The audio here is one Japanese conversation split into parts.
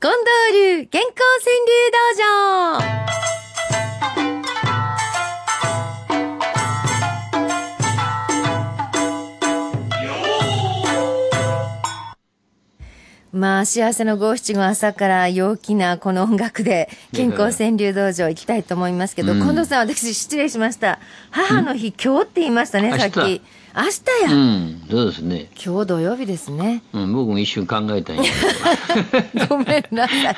近藤流健康川柳道場まあ、幸せの五七五朝から陽気なこの音楽で、健康川柳道場行きたいと思いますけど、うん近藤さん、私失礼しました。母の日、今日って言いましたね、さっき。明日や、うん、そうですね。今日土曜日ですね。うん、僕も一瞬考えたんやけ ごめんなさい。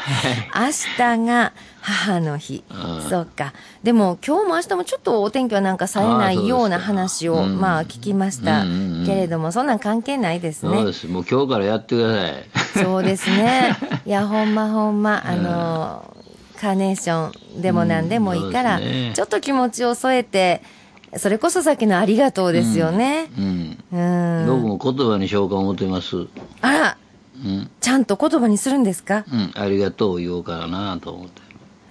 明日が母の日う。んそうか。でも今日も明日もちょっとお天気はなんか冴えないような話を、うですかまあ聞きましたうんうんうんけれども、そんなん関係ないですど。そうねで。す。もう今日からやってください。そうですね。いや、ほんまほんま、あの、カーネーションでも何でもいいから、ねちょっと気持ちを添えて、それこそさっきのありがとうですよね。うん。うん。僕も言葉にしようか思ってます。うあら、ん。ちゃんと言葉にするんですか？うん。ありがとう言おうかなと思って。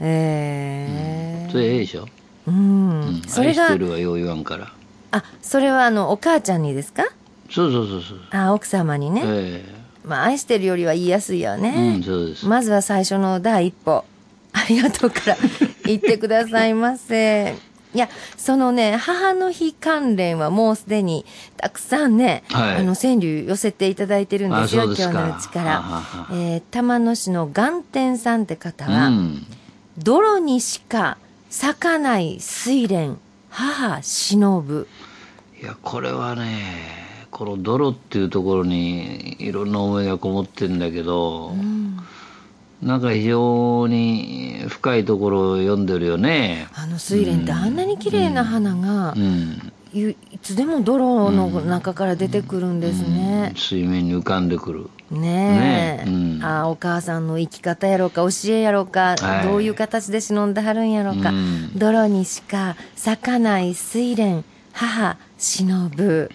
ええそれええでしょ？うんうん。それが愛して、るはよう言わんから。あ、それはあの、お母ちゃんにですか？そうそうそうそう。あ、奥様にね。えまあ、愛してるよりは言いやすいよえね。うん、そうです。まずは最初の第一歩。ありがとうから言ってくださいませ。いや、そのね、母の日関連はもうすでにたくさんね、はいあの、川柳寄せていただいてるんですよ、今日のうちから。はえー玉野市の元天さんって方は、うん。泥にしか咲かない睡蓮、母忍ぶ。いや、これはね、この泥っていうところにいろんな思いがこもってんだけど、なんか非常に深いところを読んでるよね。あの睡蓮ってあんなに綺麗な花が、うん。いいつでも泥の中から出てくるんですね。水面に浮かんでくる。ねえ、ねうん。あお母さんの生き方やろうか教えやろうか、はい。どういう形で忍んではるんやろうか、うん。泥にしか咲かない睡蓮母忍ぶ。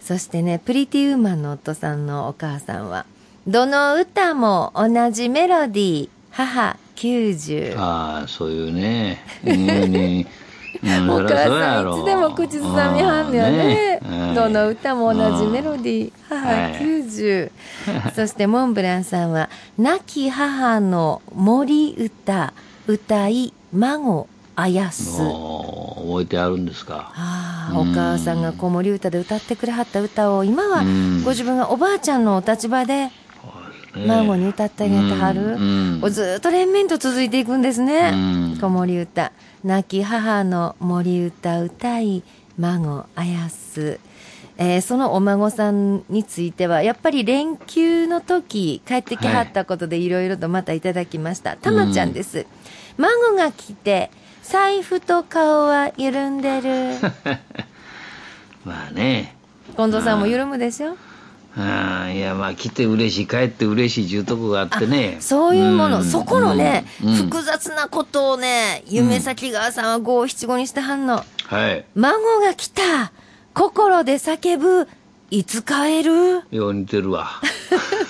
そしてねプリティウーマンの夫さんのお母さんはどの歌も同じメロディー。母90ああ、そういうね。に うんお母さんろいつでも口ずさみはんのよね。うん。どの歌も同じメロディー。母はい。90 そしてモンブランさんは「亡き母の森歌歌い孫あやす」覚えてあるんですか？ああお母さんが子守歌で歌ってくれはった歌を今はうん。ご自分がおばあちゃんのお立場でね孫に歌ってあげてはる、うずっと連綿と続いていくんですね、うん。子守歌。亡き母の森歌歌い孫あやす、えーそのお孫さんについてはやっぱり連休の時帰ってきはったことでい。ろいろとまたいただきました、たまちゃんです、孫が来て財布と顔は緩んでる。まあね。近藤さんも緩むでしょ？ああいやまあ来て嬉しい帰って嬉しいいうとこがあってね。そういうもの、ん。そこのね、うん。複雑なことをね、夢咲川さんは五七五にしてはんの。はい。孫が来た。心で叫ぶ。いつ帰る？よう似てるわ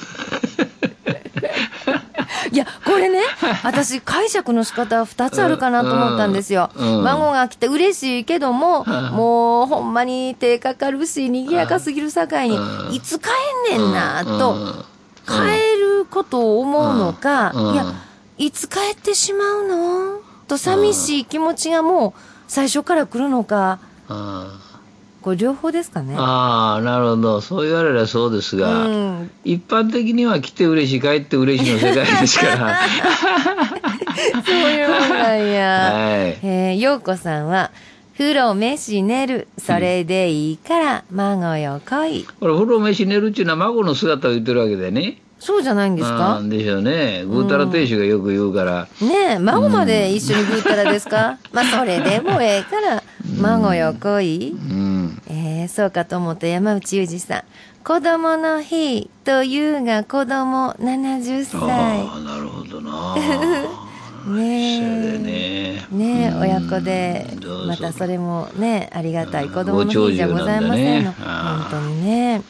いや、これね、私解釈の仕方は二つあるかなと思ったんですよ。うんうん。孫が来て嬉しいけども、もうほんまに手かかるし、賑やかすぎるさかいにう、ん。いつ帰んねんな、うんと、帰ることを思うのか、うん。いや、いつ帰ってしまうの？と寂しい気持ちがもう最初から来るのか、あこれ両方ですかね。あなるほど。そう言われればそうですが、うん。一般的には来て嬉しい帰って嬉しいの世界ですから。そういうもんなんや。はい。えー、ようこさんは、風呂飯寝る、それでいいから、孫よ来い。これ風呂飯寝るっていうのは孫の姿を言ってるわけでね。そうじゃないんですあかーでしょうね。ぐうたら亭主がよく言うから、ねえ、孫まで一緒にぐうたらですか？まあ、それでもええから、孫よ来い。うんえー、そうかと思った山内裕二さん。子供の日というが子供70歳。ああなるほどな。ねえ。でね。ねえ、うん。親子でまたそれもねありがたい。うん子供の日じゃございませんの、本当にね、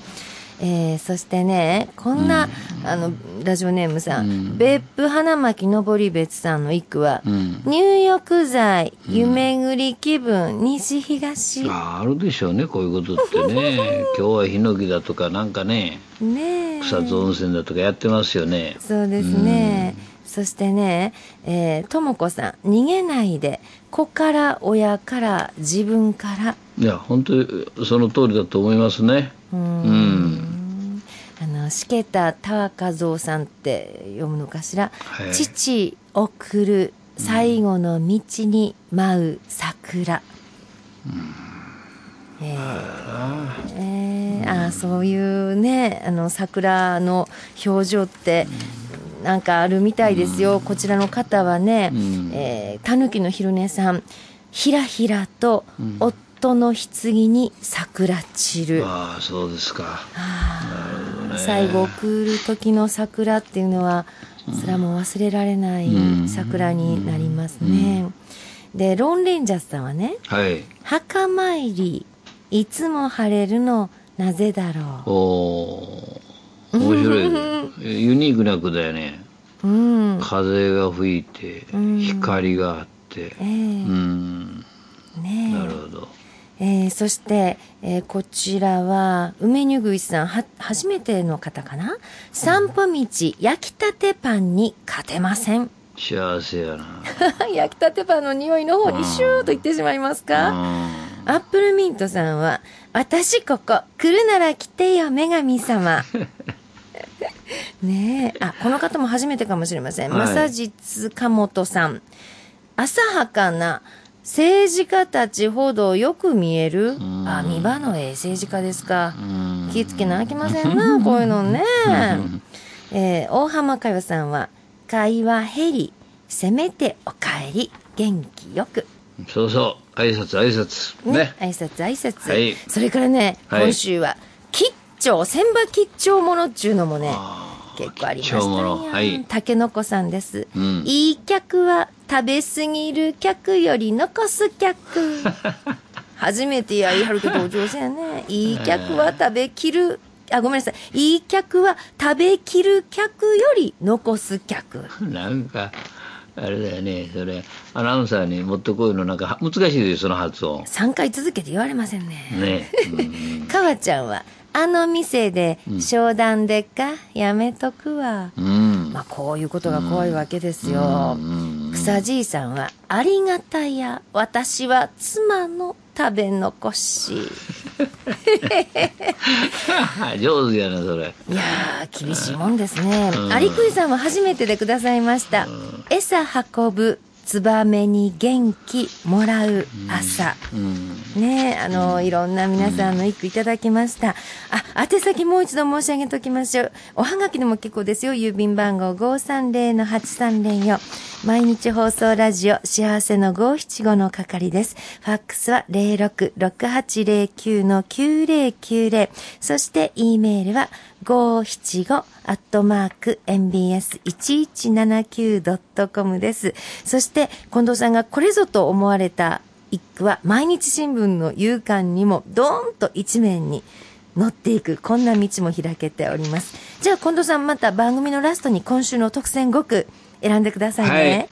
えー、そしてね、こんな、うん、あの、ラジオネームさん、うん、別府花巻登別さんの一句は、うん、入浴剤、夢ぐり気分、西東。ああるでしょうね、こういうことってね。今日はヒノキだとか、なんかね、ね草津温泉だとかやってますよね。そうですね。そしてね、えー、ともこさん、逃げないで、子から親から自分から。いや、本当にその通りだと思いますね。うん。あの、しけたかぞうさんって読むのかしら。はい、父送る最後の道に舞う桜。うん、えー、えー、あそういうねあの桜の表情って、なんかあるみたいですよ、こちらの方はね、たぬきの昼寝さんひらひらと夫人の棺に桜散る。ああ、そうですか。ね、最後送る時の桜っていうのは、それはもう忘れられない桜になりますね。で、ロンレンジャーさんはね、はい、墓参り、いつも晴れるの、なぜだろう。お面白い、ね、ユニークな句だよね。うん、風が吹いて、光があって、えー、うん、ねなるほど。えー、そして、えー、こちらは梅にぐいさんは初めての方かな？散歩道焼きたてパンに勝てません。幸せやな。焼きたてパンの匂いの方にシューと言ってしまいますか？アップルミントさんは私ここ来るなら来てよ女神様。ねえ。あこの方も初めてかもしれません、はい、正実かもとさん。浅はかな政治家たちほどよく見える、あ、見場のええ政治家ですか。気ぃつけなあきませんな、こういうのね。えー、大浜かよさんは、会話減り、せめてお帰り、元気よく。そうそう、挨拶挨拶。ね。ね挨拶挨拶。はい。それからね、今週は、吉兆、千葉吉兆ものっちゅうのもね、結構ありましたよ。はい。竹の子さんです。うん、いい客は食べ過ぎる客より残す客。初めてやりはるけどお上手やね。いい客は食べきる。あ、ごめんなさい。いい客は食べきる客より残す客。なんか、あれだよね、それ、アナウンサーにもっとこういうのなんか難しいですその発音。3回続けて言われませんね。ね。かわちゃんは、あの店で商談でっか、うん、やめとくわ。うん、まあこういうことが怖いわけですよ。うん、草じいさんは、ありがたや、私は妻の食べ残し。上手やな、それ。いや厳しいもんですね。アリクイさんは初めてでくださいました。餌運ぶツバメに元気もらう朝。うん、ねあの、いろんな皆さんの一句いただきました。あ、宛先もう一度申し上げときましょう。おはがきでも結構ですよ。郵便番号530-8304。毎日放送ラジオ幸せの575の係です。ファックスは066809-9090。そして、E メールは575アットマーク mbs1179.com です。そして、近藤さんがこれぞと思われた一句は、毎日新聞の夕刊にもドーンと一面に乗っていく、こんな道も開けております。じゃあ、近藤さんまた番組のラストに今週の特選5句選んでくださいね。